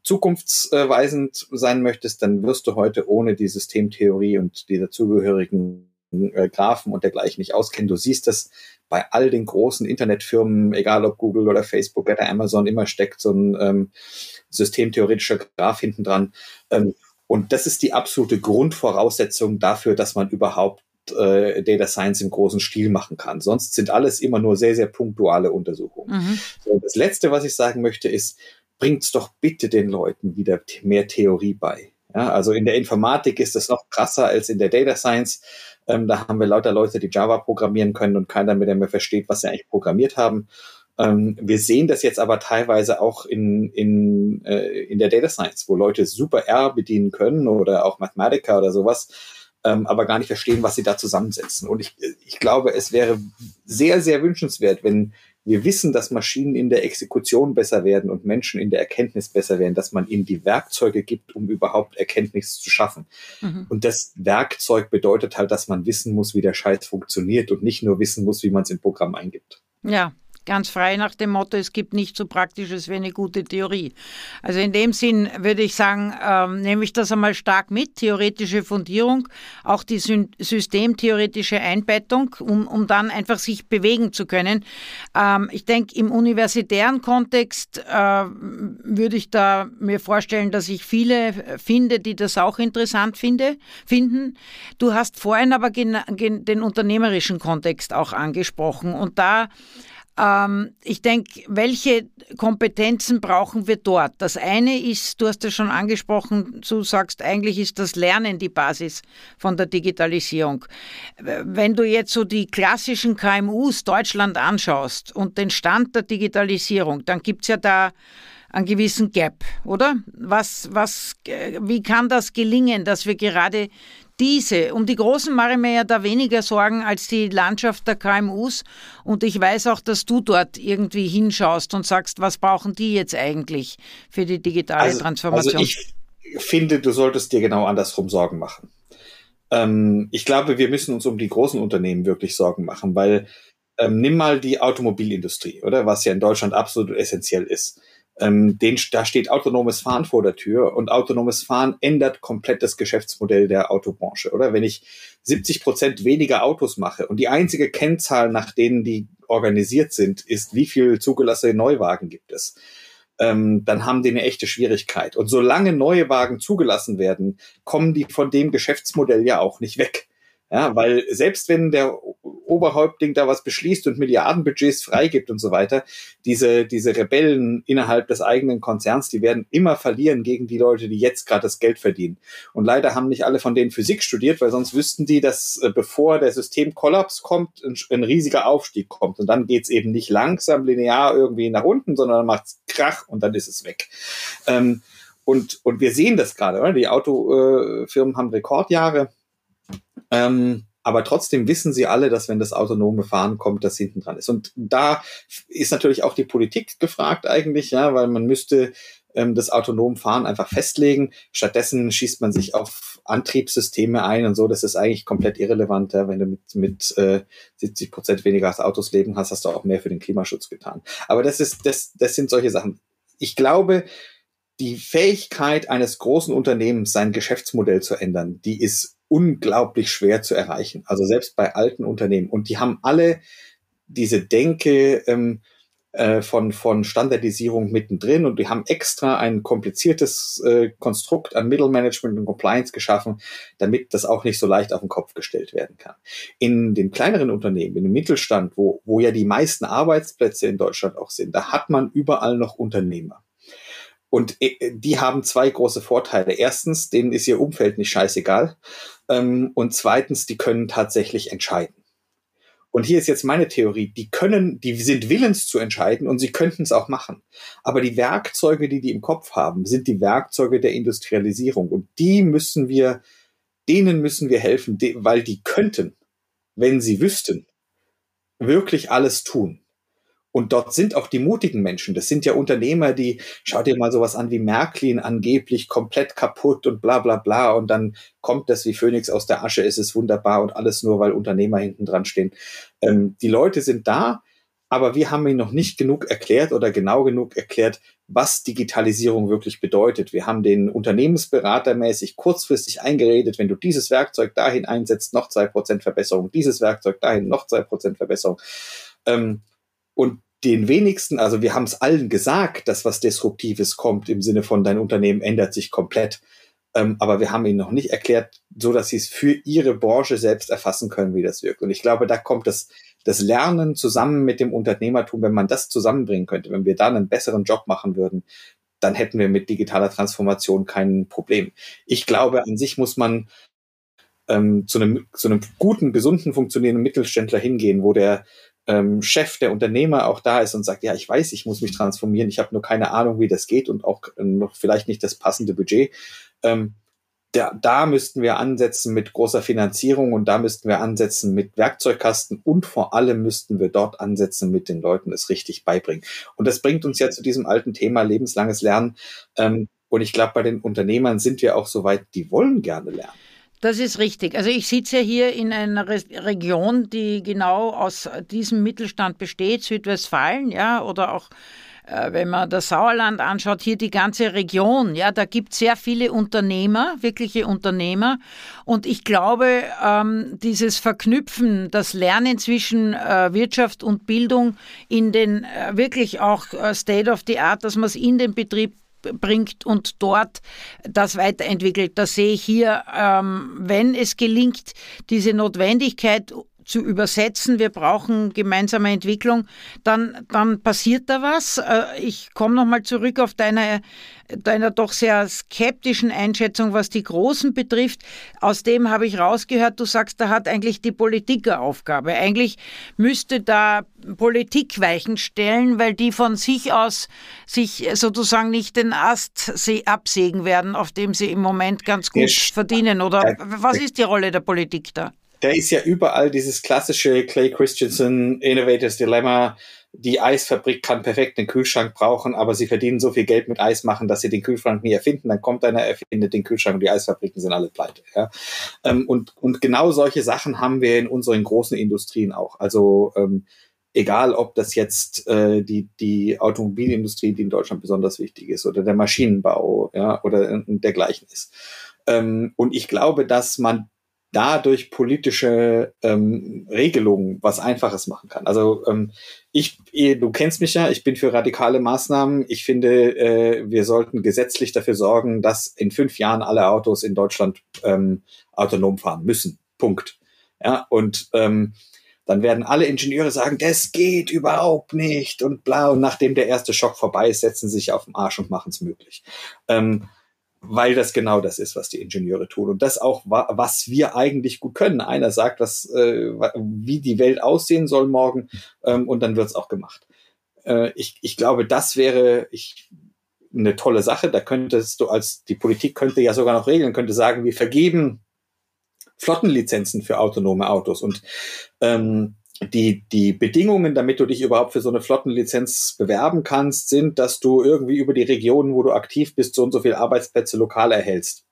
zukunftsweisend sein möchtest, dann wirst du heute ohne die Systemtheorie und die dazugehörigen äh, Graphen und dergleichen nicht auskennen. Du siehst das bei all den großen Internetfirmen, egal ob Google oder Facebook oder Amazon, immer steckt so ein ähm, systemtheoretischer Graph hinten dran. Ähm, und das ist die absolute Grundvoraussetzung dafür, dass man überhaupt äh, Data Science im großen Stil machen kann. Sonst sind alles immer nur sehr, sehr punktuale Untersuchungen. Mhm. So, das Letzte, was ich sagen möchte, ist, bringt's doch bitte den Leuten wieder mehr Theorie bei. Ja, also in der Informatik ist das noch krasser als in der Data Science. Ähm, da haben wir lauter Leute, die Java programmieren können und keiner mehr, mehr versteht, was sie eigentlich programmiert haben. Ähm, wir sehen das jetzt aber teilweise auch in, in, äh, in der Data Science, wo Leute super R bedienen können oder auch Mathematica oder sowas, ähm, aber gar nicht verstehen, was sie da zusammensetzen. Und ich, ich glaube, es wäre sehr, sehr wünschenswert, wenn wir wissen, dass Maschinen in der Exekution besser werden und Menschen in der Erkenntnis besser werden, dass man ihnen die Werkzeuge gibt, um überhaupt Erkenntnis zu schaffen. Mhm. Und das Werkzeug bedeutet halt, dass man wissen muss, wie der Scheiß funktioniert und nicht nur wissen muss, wie man es im Programm eingibt. Ja, ganz frei nach dem Motto, es gibt nicht so Praktisches wie eine gute Theorie. Also in dem Sinn würde ich sagen, ähm, nehme ich das einmal stark mit, theoretische Fundierung, auch die systemtheoretische Einbettung, um, um dann einfach sich bewegen zu können. Ähm, ich denke, im universitären Kontext äh, würde ich da mir vorstellen, dass ich viele finde, die das auch interessant finde, finden. Du hast vorhin aber den unternehmerischen Kontext auch angesprochen und da ich denke, welche Kompetenzen brauchen wir dort? Das eine ist, du hast es schon angesprochen, du sagst, eigentlich ist das Lernen die Basis von der Digitalisierung. Wenn du jetzt so die klassischen KMUs Deutschland anschaust und den Stand der Digitalisierung, dann gibt es ja da einen gewissen Gap, oder? Was, was, wie kann das gelingen, dass wir gerade diese, um die Großen mache ich mir ja da weniger Sorgen als die Landschaft der KMUs. Und ich weiß auch, dass du dort irgendwie hinschaust und sagst, was brauchen die jetzt eigentlich für die digitale also, Transformation? Also ich finde, du solltest dir genau andersrum Sorgen machen. Ähm, ich glaube, wir müssen uns um die großen Unternehmen wirklich Sorgen machen, weil ähm, nimm mal die Automobilindustrie, oder was ja in Deutschland absolut essentiell ist ähm, den, da steht autonomes Fahren vor der Tür und autonomes Fahren ändert komplett das Geschäftsmodell der Autobranche, oder? Wenn ich 70 Prozent weniger Autos mache und die einzige Kennzahl, nach denen die organisiert sind, ist, wie viel zugelassene Neuwagen gibt es ähm, dann haben die eine echte Schwierigkeit. Und solange neue Wagen zugelassen werden, kommen die von dem Geschäftsmodell ja auch nicht weg. Ja, weil selbst wenn der Oberhäuptling da was beschließt und Milliardenbudgets freigibt und so weiter, diese, diese Rebellen innerhalb des eigenen Konzerns, die werden immer verlieren gegen die Leute, die jetzt gerade das Geld verdienen. Und leider haben nicht alle von denen Physik studiert, weil sonst wüssten die, dass äh, bevor der Systemkollaps kommt, ein, ein riesiger Aufstieg kommt. Und dann geht's eben nicht langsam linear irgendwie nach unten, sondern macht's Krach und dann ist es weg. Ähm, und, und wir sehen das gerade, oder? Die Autofirmen äh, haben Rekordjahre ähm, aber trotzdem wissen sie alle, dass wenn das autonome Fahren kommt, das hinten dran ist. Und da ist natürlich auch die Politik gefragt eigentlich, ja, weil man müsste ähm, das autonome Fahren einfach festlegen. Stattdessen schießt man sich auf Antriebssysteme ein und so. Das ist eigentlich komplett irrelevant. Ja. Wenn du mit, mit äh, 70 Prozent weniger Autos leben hast, hast du auch mehr für den Klimaschutz getan. Aber das ist, das, das sind solche Sachen. Ich glaube, die Fähigkeit eines großen Unternehmens, sein Geschäftsmodell zu ändern, die ist unglaublich schwer zu erreichen. Also selbst bei alten Unternehmen. Und die haben alle diese Denke ähm, äh, von, von Standardisierung mittendrin und die haben extra ein kompliziertes äh, Konstrukt an Mittelmanagement und Compliance geschaffen, damit das auch nicht so leicht auf den Kopf gestellt werden kann. In den kleineren Unternehmen, in dem Mittelstand, wo, wo ja die meisten Arbeitsplätze in Deutschland auch sind, da hat man überall noch Unternehmer. Und äh, die haben zwei große Vorteile. Erstens, denen ist ihr Umfeld nicht scheißegal. Ähm, und zweitens, die können tatsächlich entscheiden. Und hier ist jetzt meine Theorie, die können, die sind willens zu entscheiden und sie könnten es auch machen. Aber die Werkzeuge, die die im Kopf haben, sind die Werkzeuge der Industrialisierung. Und die müssen wir, denen müssen wir helfen, weil die könnten, wenn sie wüssten, wirklich alles tun. Und dort sind auch die mutigen Menschen. Das sind ja Unternehmer, die, schau dir mal sowas an wie Märklin, angeblich komplett kaputt und bla bla bla. Und dann kommt das wie Phönix aus der Asche, ist es wunderbar und alles nur, weil Unternehmer hinten dran stehen. Ähm, die Leute sind da, aber wir haben ihnen noch nicht genug erklärt oder genau genug erklärt, was Digitalisierung wirklich bedeutet. Wir haben den Unternehmensberater mäßig kurzfristig eingeredet, wenn du dieses Werkzeug dahin einsetzt, noch zwei Prozent Verbesserung, dieses Werkzeug dahin, noch zwei Prozent Verbesserung. Ähm, und den wenigsten, also wir haben es allen gesagt, dass was Disruptives kommt im Sinne von dein Unternehmen ändert sich komplett. Ähm, aber wir haben ihnen noch nicht erklärt, so dass sie es für ihre Branche selbst erfassen können, wie das wirkt. Und ich glaube, da kommt das, das Lernen zusammen mit dem Unternehmertum, wenn man das zusammenbringen könnte, wenn wir da einen besseren Job machen würden, dann hätten wir mit digitaler Transformation kein Problem. Ich glaube, an sich muss man ähm, zu, einem, zu einem guten, gesunden, funktionierenden Mittelständler hingehen, wo der ähm, Chef, der Unternehmer auch da ist und sagt, ja, ich weiß, ich muss mich transformieren, ich habe nur keine Ahnung, wie das geht und auch äh, noch vielleicht nicht das passende Budget. Ähm, da, da müssten wir ansetzen mit großer Finanzierung und da müssten wir ansetzen mit Werkzeugkasten und vor allem müssten wir dort ansetzen mit den Leuten es richtig beibringen. Und das bringt uns ja zu diesem alten Thema lebenslanges Lernen. Ähm, und ich glaube, bei den Unternehmern sind wir auch so weit, die wollen gerne lernen. Das ist richtig. Also ich sitze hier in einer Re Region, die genau aus diesem Mittelstand besteht, Südwestfalen, ja, oder auch äh, wenn man das Sauerland anschaut, hier die ganze Region, ja, da gibt es sehr viele Unternehmer, wirkliche Unternehmer. Und ich glaube, ähm, dieses Verknüpfen, das Lernen zwischen äh, Wirtschaft und Bildung in den äh, wirklich auch äh, State of the Art, dass man es in den Betrieb bringt und dort das weiterentwickelt. Das sehe ich hier, ähm, wenn es gelingt, diese Notwendigkeit zu übersetzen, wir brauchen gemeinsame Entwicklung, dann, dann passiert da was. Äh, ich komme nochmal zurück auf deine, deiner doch sehr skeptischen Einschätzung, was die Großen betrifft. Aus dem habe ich rausgehört, du sagst, da hat eigentlich die Politik eine Aufgabe. Eigentlich müsste da Politik Weichen stellen, weil die von sich aus sich sozusagen nicht den Ast absägen werden, auf dem sie im Moment ganz gut verdienen. Oder was ist die Rolle der Politik da? Da ist ja überall dieses klassische Clay Christensen Innovators Dilemma. Die Eisfabrik kann perfekt einen Kühlschrank brauchen, aber sie verdienen so viel Geld mit Eis machen, dass sie den Kühlschrank nie erfinden. Dann kommt einer, erfindet den Kühlschrank und die Eisfabriken sind alle pleite. Ja? Ähm, und, und genau solche Sachen haben wir in unseren großen Industrien auch. Also ähm, egal ob das jetzt äh, die, die Automobilindustrie, die in Deutschland besonders wichtig ist, oder der Maschinenbau, ja, oder dergleichen ist. Ähm, und ich glaube, dass man dadurch politische ähm, Regelungen was Einfaches machen kann. Also ähm, ich, du kennst mich ja, ich bin für radikale Maßnahmen. Ich finde, äh, wir sollten gesetzlich dafür sorgen, dass in fünf Jahren alle Autos in Deutschland ähm, autonom fahren müssen. Punkt. Ja, und ähm, dann werden alle Ingenieure sagen, das geht überhaupt nicht und bla. Und nachdem der erste Schock vorbei ist, setzen sie sich auf den Arsch und machen es möglich. Ähm, weil das genau das ist, was die Ingenieure tun. Und das auch, was wir eigentlich gut können. Einer sagt, was, äh, wie die Welt aussehen soll morgen, ähm, und dann wird's auch gemacht. Äh, ich, ich glaube, das wäre ich, eine tolle Sache. Da könntest du als, die Politik könnte ja sogar noch regeln, könnte sagen, wir vergeben Flottenlizenzen für autonome Autos. Und ähm, die, die Bedingungen, damit du dich überhaupt für so eine Flottenlizenz bewerben kannst, sind, dass du irgendwie über die Regionen, wo du aktiv bist, so und so viele Arbeitsplätze lokal erhältst.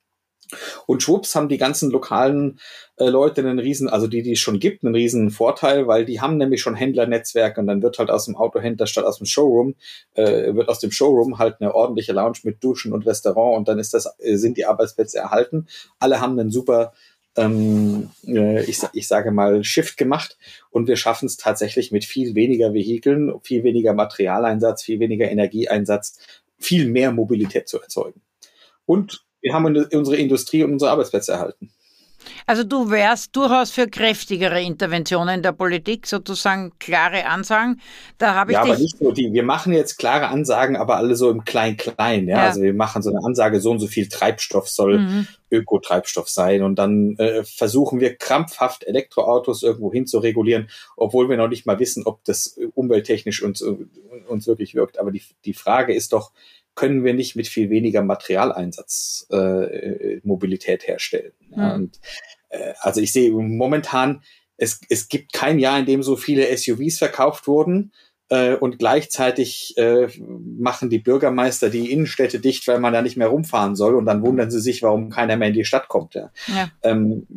Und schwupps haben die ganzen lokalen äh, Leute einen riesen, also die, die es schon gibt, einen riesen Vorteil, weil die haben nämlich schon Händlernetzwerke und dann wird halt aus dem Autohändler statt aus dem Showroom, äh, wird aus dem Showroom halt eine ordentliche Lounge mit Duschen und Restaurant und dann ist das, äh, sind die Arbeitsplätze erhalten. Alle haben einen super ähm, äh, ich, ich sage mal, Shift gemacht und wir schaffen es tatsächlich mit viel weniger Vehikeln, viel weniger Materialeinsatz, viel weniger Energieeinsatz, viel mehr Mobilität zu erzeugen. Und wir haben unsere Industrie und unsere Arbeitsplätze erhalten. Also du wärst durchaus für kräftigere Interventionen der Politik, sozusagen klare Ansagen. Da habe ich ja, aber nicht nur die. Wir machen jetzt klare Ansagen, aber alle so im Klein-Klein. Ja? ja? Also wir machen so eine Ansage, so und so viel Treibstoff soll mhm. Ökotreibstoff sein. Und dann äh, versuchen wir krampfhaft Elektroautos irgendwo hin zu regulieren, obwohl wir noch nicht mal wissen, ob das umwelttechnisch uns, uns wirklich wirkt. Aber die, die Frage ist doch, können wir nicht mit viel weniger Materialeinsatz äh, Mobilität herstellen. Ja, mhm. und, äh, also ich sehe momentan, es, es gibt kein Jahr, in dem so viele SUVs verkauft wurden. Äh, und gleichzeitig äh, machen die Bürgermeister die Innenstädte dicht, weil man da nicht mehr rumfahren soll. Und dann wundern sie sich, warum keiner mehr in die Stadt kommt. Ja. ja. Ähm,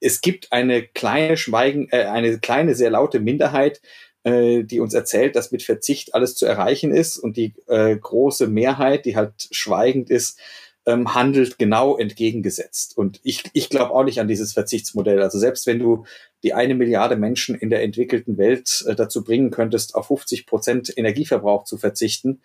es gibt eine kleine Schweigen, äh, eine kleine, sehr laute Minderheit, äh, die uns erzählt, dass mit Verzicht alles zu erreichen ist und die äh, große Mehrheit, die halt schweigend ist, ähm, handelt genau entgegengesetzt. Und ich, ich glaube auch nicht an dieses Verzichtsmodell. Also selbst wenn du die eine Milliarde Menschen in der entwickelten Welt äh, dazu bringen könntest, auf 50 Prozent Energieverbrauch zu verzichten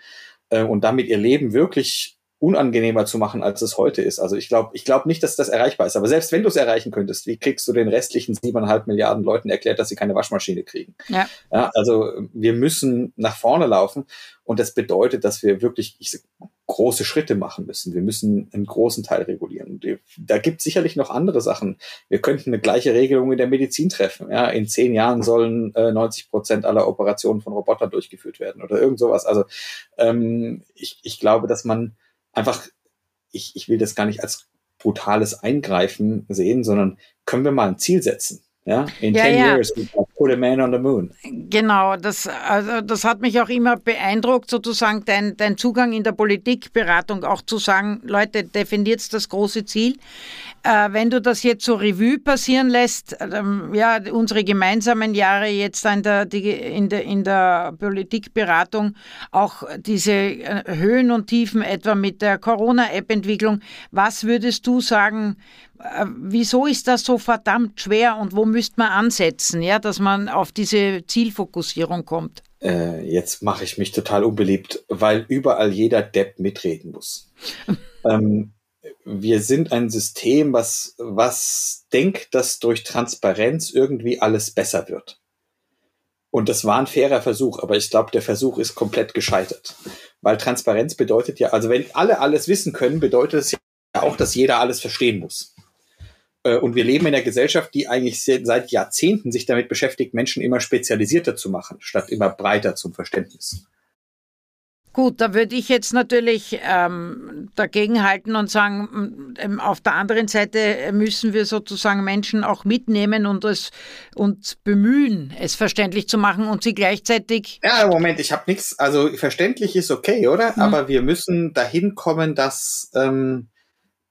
äh, und damit ihr Leben wirklich unangenehmer zu machen, als es heute ist. Also ich glaube ich glaube nicht, dass das erreichbar ist. Aber selbst wenn du es erreichen könntest, wie kriegst du den restlichen siebeneinhalb Milliarden Leuten erklärt, dass sie keine Waschmaschine kriegen? Ja. ja also wir müssen nach vorne laufen und das bedeutet, dass wir wirklich ich, große Schritte machen müssen. Wir müssen einen großen Teil regulieren. Und da gibt es sicherlich noch andere Sachen. Wir könnten eine gleiche Regelung in der Medizin treffen. Ja, in zehn Jahren sollen äh, 90 Prozent aller Operationen von Robotern durchgeführt werden oder irgend sowas. Also ähm, ich, ich glaube, dass man einfach, ich, ich will das gar nicht als brutales Eingreifen sehen, sondern können wir mal ein Ziel setzen. Ja, in ja, 10 ja. years, put a man on the moon. Genau, das, also das hat mich auch immer beeindruckt, sozusagen dein, dein Zugang in der Politikberatung, auch zu sagen, Leute, definiert das große Ziel. Äh, wenn du das jetzt so Revue passieren lässt, ähm, ja, unsere gemeinsamen Jahre jetzt in der, die, in der, in der Politikberatung, auch diese äh, Höhen und Tiefen etwa mit der Corona-App-Entwicklung, was würdest du sagen, wieso ist das so verdammt schwer und wo müsste man ansetzen, ja, dass man auf diese Zielfokussierung kommt? Äh, jetzt mache ich mich total unbeliebt, weil überall jeder Depp mitreden muss. ähm, wir sind ein System, was, was denkt, dass durch Transparenz irgendwie alles besser wird. Und das war ein fairer Versuch, aber ich glaube, der Versuch ist komplett gescheitert. Weil Transparenz bedeutet ja, also wenn alle alles wissen können, bedeutet es ja auch, dass jeder alles verstehen muss. Äh, und wir leben in einer Gesellschaft, die eigentlich seit Jahrzehnten sich damit beschäftigt, Menschen immer spezialisierter zu machen, statt immer breiter zum Verständnis. Gut, da würde ich jetzt natürlich ähm, dagegenhalten und sagen, ähm, auf der anderen Seite müssen wir sozusagen Menschen auch mitnehmen und es uns bemühen, es verständlich zu machen und sie gleichzeitig. Ja, Moment, ich habe nichts. Also verständlich ist okay, oder? Hm. Aber wir müssen dahin kommen, dass ähm,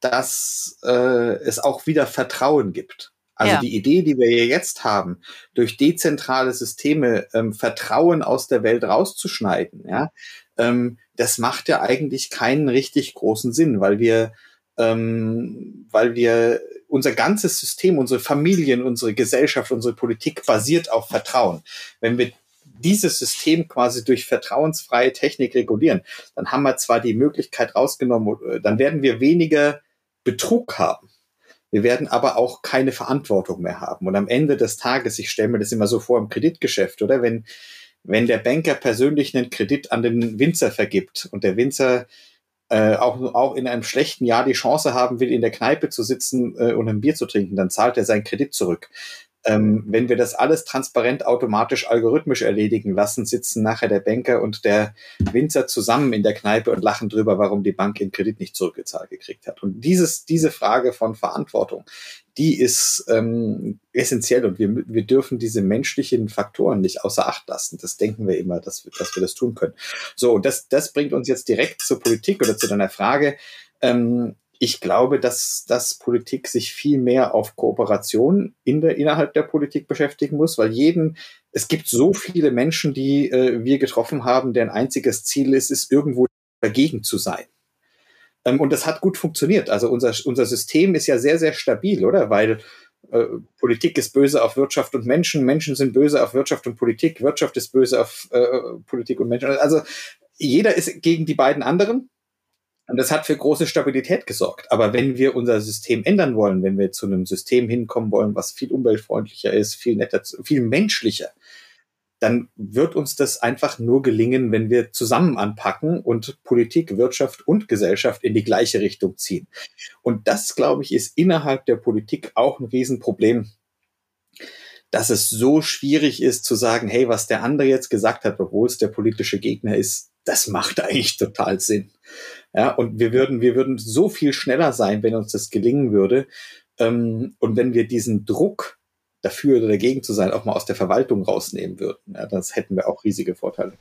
dass äh, es auch wieder Vertrauen gibt. Also ja. die Idee, die wir hier jetzt haben, durch dezentrale Systeme ähm, Vertrauen aus der Welt rauszuschneiden, ja, ähm, das macht ja eigentlich keinen richtig großen Sinn, weil wir, ähm, weil wir unser ganzes System, unsere Familien, unsere Gesellschaft, unsere Politik basiert auf Vertrauen. Wenn wir dieses System quasi durch vertrauensfreie Technik regulieren, dann haben wir zwar die Möglichkeit rausgenommen, äh, dann werden wir weniger Betrug haben. Wir werden aber auch keine Verantwortung mehr haben. Und am Ende des Tages, ich stelle mir das immer so vor im Kreditgeschäft, oder wenn, wenn der Banker persönlich einen Kredit an den Winzer vergibt und der Winzer äh, auch, auch in einem schlechten Jahr die Chance haben will, in der Kneipe zu sitzen äh, und ein Bier zu trinken, dann zahlt er seinen Kredit zurück. Ähm, wenn wir das alles transparent, automatisch, algorithmisch erledigen lassen, sitzen nachher der Banker und der Winzer zusammen in der Kneipe und lachen drüber, warum die Bank den Kredit nicht zurückgezahlt gekriegt hat. Und dieses, diese Frage von Verantwortung, die ist ähm, essentiell und wir, wir dürfen diese menschlichen Faktoren nicht außer Acht lassen. Das denken wir immer, dass wir, dass wir das tun können. So, das, das bringt uns jetzt direkt zur Politik oder zu deiner Frage. Ähm, ich glaube, dass, dass Politik sich viel mehr auf Kooperation in der, innerhalb der Politik beschäftigen muss, weil jeden, es gibt so viele Menschen, die äh, wir getroffen haben, deren einziges Ziel ist, ist irgendwo dagegen zu sein. Ähm, und das hat gut funktioniert. Also unser, unser System ist ja sehr, sehr stabil, oder? Weil äh, Politik ist böse auf Wirtschaft und Menschen, Menschen sind böse auf Wirtschaft und Politik, Wirtschaft ist böse auf äh, Politik und Menschen. Also jeder ist gegen die beiden anderen und das hat für große Stabilität gesorgt. Aber wenn wir unser System ändern wollen, wenn wir zu einem System hinkommen wollen, was viel umweltfreundlicher ist, viel netter, viel menschlicher, dann wird uns das einfach nur gelingen, wenn wir zusammen anpacken und Politik, Wirtschaft und Gesellschaft in die gleiche Richtung ziehen. Und das, glaube ich, ist innerhalb der Politik auch ein Riesenproblem, dass es so schwierig ist zu sagen, hey, was der andere jetzt gesagt hat, obwohl es der politische Gegner ist, das macht eigentlich total Sinn. Ja, und wir würden, wir würden so viel schneller sein, wenn uns das gelingen würde. Ähm, und wenn wir diesen Druck dafür oder dagegen zu sein, auch mal aus der Verwaltung rausnehmen würden, ja, das hätten wir auch riesige Vorteile.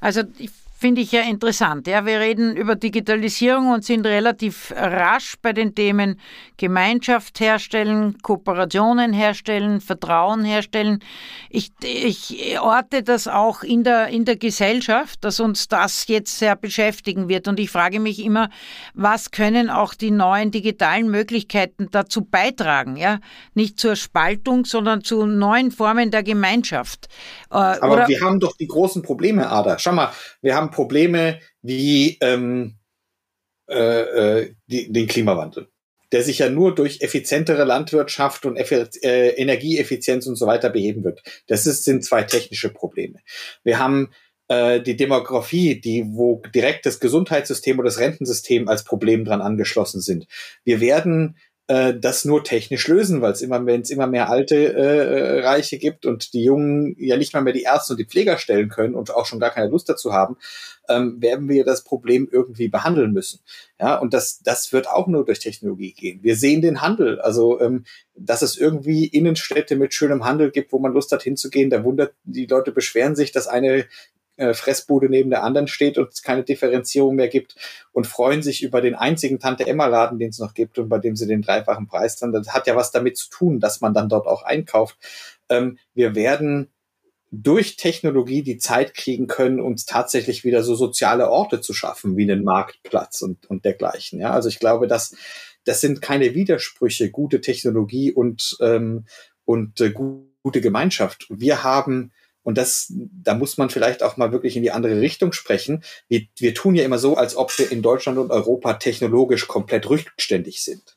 Also ich finde ich ja interessant. Ja, wir reden über Digitalisierung und sind relativ rasch bei den Themen Gemeinschaft herstellen, Kooperationen herstellen, Vertrauen herstellen. Ich, ich orte das auch in der, in der Gesellschaft, dass uns das jetzt sehr beschäftigen wird. Und ich frage mich immer, was können auch die neuen digitalen Möglichkeiten dazu beitragen? Ja, nicht zur Spaltung, sondern zu neuen Formen der Gemeinschaft. Äh, Aber Oder wir haben doch die großen Probleme, Ada. Schau mal, wir haben Probleme wie ähm, äh, äh, die, den Klimawandel, der sich ja nur durch effizientere Landwirtschaft und äh, Energieeffizienz und so weiter beheben wird. Das ist, sind zwei technische Probleme. Wir haben äh, die Demografie, die, wo direkt das Gesundheitssystem oder das Rentensystem als Problem dran angeschlossen sind. Wir werden äh, das nur technisch lösen, weil es immer, wenn es immer mehr alte äh, Reiche gibt und die Jungen ja nicht mal mehr die Ärzte und die Pfleger stellen können und auch schon gar keine Lust dazu haben, ähm, werden wir das Problem irgendwie behandeln müssen. Ja, und das, das wird auch nur durch Technologie gehen. Wir sehen den Handel, also ähm, dass es irgendwie Innenstädte mit schönem Handel gibt, wo man Lust hat hinzugehen. Da wundert die Leute beschweren sich, dass eine äh, Fressbude neben der anderen steht und es keine Differenzierung mehr gibt und freuen sich über den einzigen Tante Emma Laden, den es noch gibt und bei dem sie den dreifachen Preis dann. Das hat ja was damit zu tun, dass man dann dort auch einkauft. Ähm, wir werden durch Technologie die Zeit kriegen können, uns tatsächlich wieder so soziale Orte zu schaffen, wie einen Marktplatz und, und dergleichen. Ja, also ich glaube, dass das sind keine Widersprüche, gute Technologie und, ähm, und äh, gute Gemeinschaft. Wir haben und das, da muss man vielleicht auch mal wirklich in die andere Richtung sprechen. Wir, wir tun ja immer so, als ob wir in Deutschland und Europa technologisch komplett rückständig sind.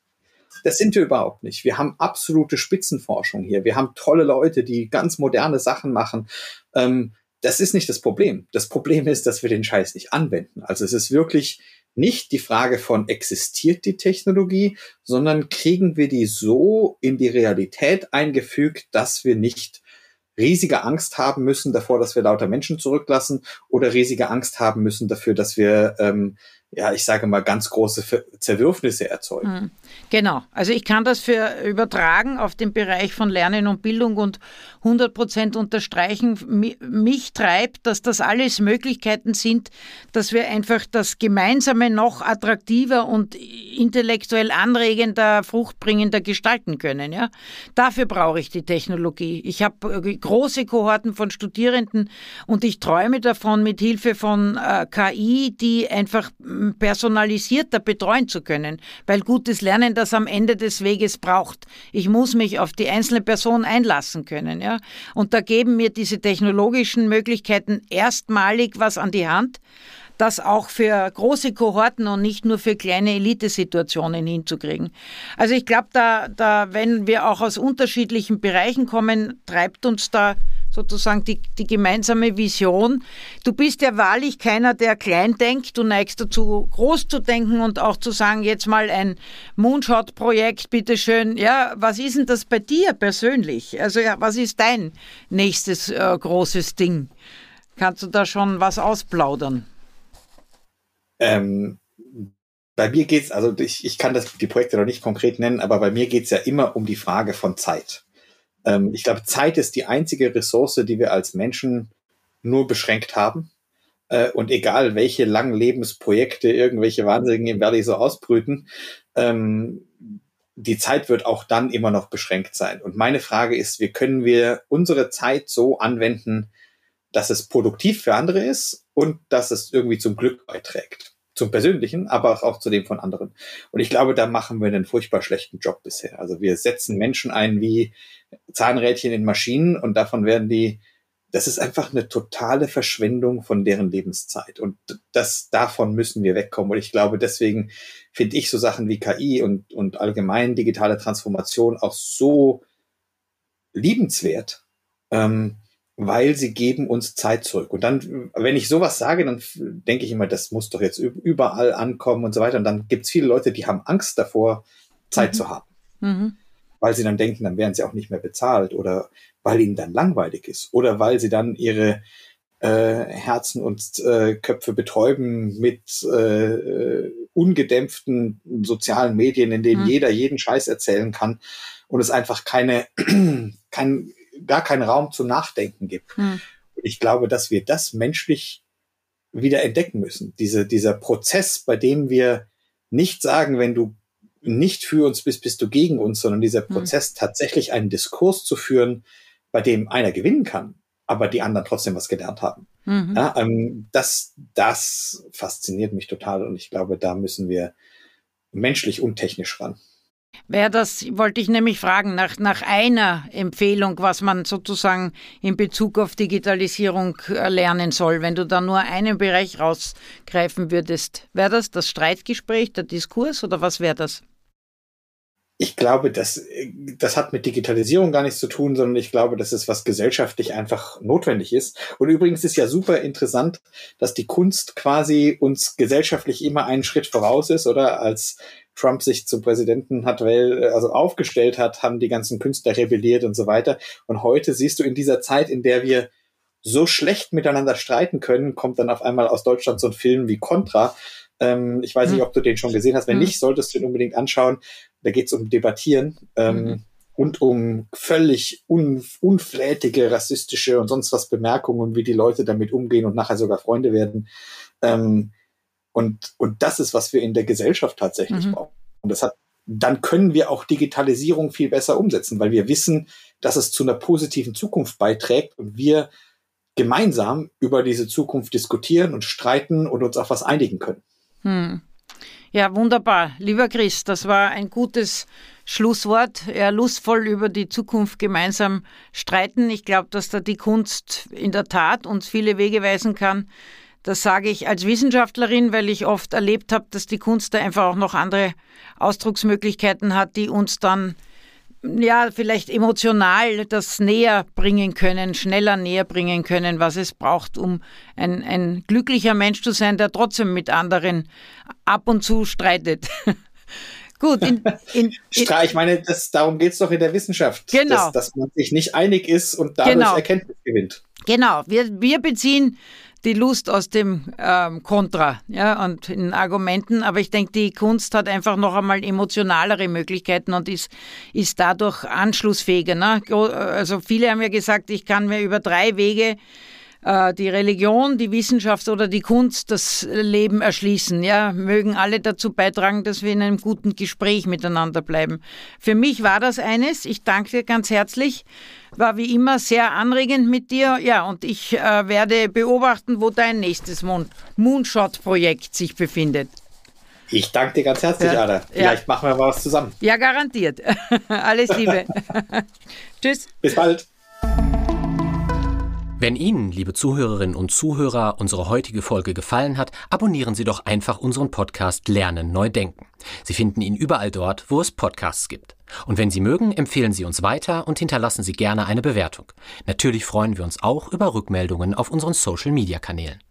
Das sind wir überhaupt nicht. Wir haben absolute Spitzenforschung hier. Wir haben tolle Leute, die ganz moderne Sachen machen. Ähm, das ist nicht das Problem. Das Problem ist, dass wir den Scheiß nicht anwenden. Also es ist wirklich nicht die Frage von existiert die Technologie, sondern kriegen wir die so in die Realität eingefügt, dass wir nicht riesige Angst haben müssen davor, dass wir lauter Menschen zurücklassen oder riesige Angst haben müssen dafür, dass wir ähm, ja, ich sage mal, ganz große Zerwürfnisse erzeugen. Hm. Genau. Also ich kann das für übertragen auf den Bereich von Lernen und Bildung und 100 Prozent unterstreichen. Mich treibt, dass das alles Möglichkeiten sind, dass wir einfach das Gemeinsame noch attraktiver und intellektuell anregender, fruchtbringender gestalten können. Ja? Dafür brauche ich die Technologie. Ich habe äh, große Kohorten von Studierenden und ich träume davon, mit Hilfe von äh, KI, die einfach personalisierter betreuen zu können, weil gutes Lernen das am Ende des Weges braucht. Ich muss mich auf die einzelne Person einlassen können, ja. Und da geben mir diese technologischen Möglichkeiten erstmalig was an die Hand, das auch für große Kohorten und nicht nur für kleine Elitesituationen hinzukriegen. Also ich glaube, da, da, wenn wir auch aus unterschiedlichen Bereichen kommen, treibt uns da sozusagen die, die gemeinsame Vision. Du bist ja wahrlich keiner, der klein denkt. Du neigst dazu, groß zu denken und auch zu sagen, jetzt mal ein Moonshot-Projekt, bitteschön. Ja, was ist denn das bei dir persönlich? Also ja, was ist dein nächstes äh, großes Ding? Kannst du da schon was ausplaudern? Ähm, bei mir geht es, also ich, ich kann das, die Projekte noch nicht konkret nennen, aber bei mir geht es ja immer um die Frage von Zeit. Ähm, ich glaube, Zeit ist die einzige Ressource, die wir als Menschen nur beschränkt haben. Äh, und egal, welche langen Lebensprojekte irgendwelche Wahnsinnigen im Valley so ausbrüten, ähm, die Zeit wird auch dann immer noch beschränkt sein. Und meine Frage ist, wie können wir unsere Zeit so anwenden, dass es produktiv für andere ist und dass es irgendwie zum Glück beiträgt zum Persönlichen, aber auch zu dem von anderen. Und ich glaube, da machen wir einen furchtbar schlechten Job bisher. Also wir setzen Menschen ein wie Zahnrädchen in Maschinen und davon werden die, das ist einfach eine totale Verschwendung von deren Lebenszeit. Und das, davon müssen wir wegkommen. Und ich glaube, deswegen finde ich so Sachen wie KI und, und allgemein digitale Transformation auch so liebenswert, ähm, weil sie geben uns Zeit zurück. Und dann, wenn ich sowas sage, dann denke ich immer, das muss doch jetzt überall ankommen und so weiter. Und dann gibt es viele Leute, die haben Angst davor, Zeit mhm. zu haben. Mhm. Weil sie dann denken, dann werden sie auch nicht mehr bezahlt oder weil ihnen dann langweilig ist oder weil sie dann ihre äh, Herzen und äh, Köpfe betäuben mit äh, ungedämpften sozialen Medien, in denen mhm. jeder jeden Scheiß erzählen kann und es einfach keine, kein gar keinen Raum zum Nachdenken gibt. Hm. Ich glaube, dass wir das menschlich wieder entdecken müssen. Diese, dieser Prozess, bei dem wir nicht sagen, wenn du nicht für uns bist, bist du gegen uns, sondern dieser hm. Prozess hm. tatsächlich einen Diskurs zu führen, bei dem einer gewinnen kann, aber die anderen trotzdem was gelernt haben. Mhm. Ja, ähm, das, das fasziniert mich total und ich glaube, da müssen wir menschlich und technisch ran. Wäre das, wollte ich nämlich fragen, nach, nach einer Empfehlung, was man sozusagen in Bezug auf Digitalisierung lernen soll, wenn du da nur einen Bereich rausgreifen würdest. Wäre das das Streitgespräch, der Diskurs oder was wäre das? Ich glaube, das, das hat mit Digitalisierung gar nichts zu tun, sondern ich glaube, das ist was gesellschaftlich einfach notwendig ist. Und übrigens ist ja super interessant, dass die Kunst quasi uns gesellschaftlich immer einen Schritt voraus ist, oder als Trump sich zum Präsidenten hat, weil, also aufgestellt hat, haben die ganzen Künstler rebelliert und so weiter. Und heute siehst du in dieser Zeit, in der wir so schlecht miteinander streiten können, kommt dann auf einmal aus Deutschland so ein Film wie Contra. Ähm, ich weiß mhm. nicht, ob du den schon gesehen hast. Wenn mhm. nicht, solltest du ihn unbedingt anschauen. Da geht es um Debattieren. Ähm, mhm. Und um völlig un unflätige rassistische und sonst was Bemerkungen, wie die Leute damit umgehen und nachher sogar Freunde werden. Ähm, und, und das ist, was wir in der Gesellschaft tatsächlich mhm. brauchen. Und das hat, dann können wir auch Digitalisierung viel besser umsetzen, weil wir wissen, dass es zu einer positiven Zukunft beiträgt und wir gemeinsam über diese Zukunft diskutieren und streiten und uns auf was einigen können. Hm. Ja, wunderbar. Lieber Chris, das war ein gutes Schlusswort. Ja, lustvoll über die Zukunft gemeinsam streiten. Ich glaube, dass da die Kunst in der Tat uns viele Wege weisen kann, das sage ich als Wissenschaftlerin, weil ich oft erlebt habe, dass die Kunst da einfach auch noch andere Ausdrucksmöglichkeiten hat, die uns dann ja, vielleicht emotional das näher bringen können, schneller näher bringen können, was es braucht, um ein, ein glücklicher Mensch zu sein, der trotzdem mit anderen ab und zu streitet. Gut, in, in, in, ich meine, das, darum geht es doch in der Wissenschaft, genau. dass, dass, man sich nicht einig ist und dadurch genau. Erkenntnis gewinnt. Genau, wir, wir beziehen die Lust aus dem ähm, Kontra ja, und in Argumenten. Aber ich denke, die Kunst hat einfach noch einmal emotionalere Möglichkeiten und ist, ist dadurch anschlussfähiger. Ne? Also viele haben ja gesagt, ich kann mir über drei Wege die Religion, die Wissenschaft oder die Kunst das Leben erschließen. Ja, mögen alle dazu beitragen, dass wir in einem guten Gespräch miteinander bleiben. Für mich war das eines. Ich danke dir ganz herzlich. War wie immer sehr anregend mit dir. Ja, und ich äh, werde beobachten, wo dein nächstes Moonshot-Projekt sich befindet. Ich danke dir ganz herzlich, ja. Ada. Vielleicht ja. machen wir mal was zusammen. Ja, garantiert. Alles Liebe. Tschüss. Bis bald. Wenn Ihnen, liebe Zuhörerinnen und Zuhörer, unsere heutige Folge gefallen hat, abonnieren Sie doch einfach unseren Podcast Lernen neu denken. Sie finden ihn überall dort, wo es Podcasts gibt. Und wenn Sie mögen, empfehlen Sie uns weiter und hinterlassen Sie gerne eine Bewertung. Natürlich freuen wir uns auch über Rückmeldungen auf unseren Social-Media-Kanälen.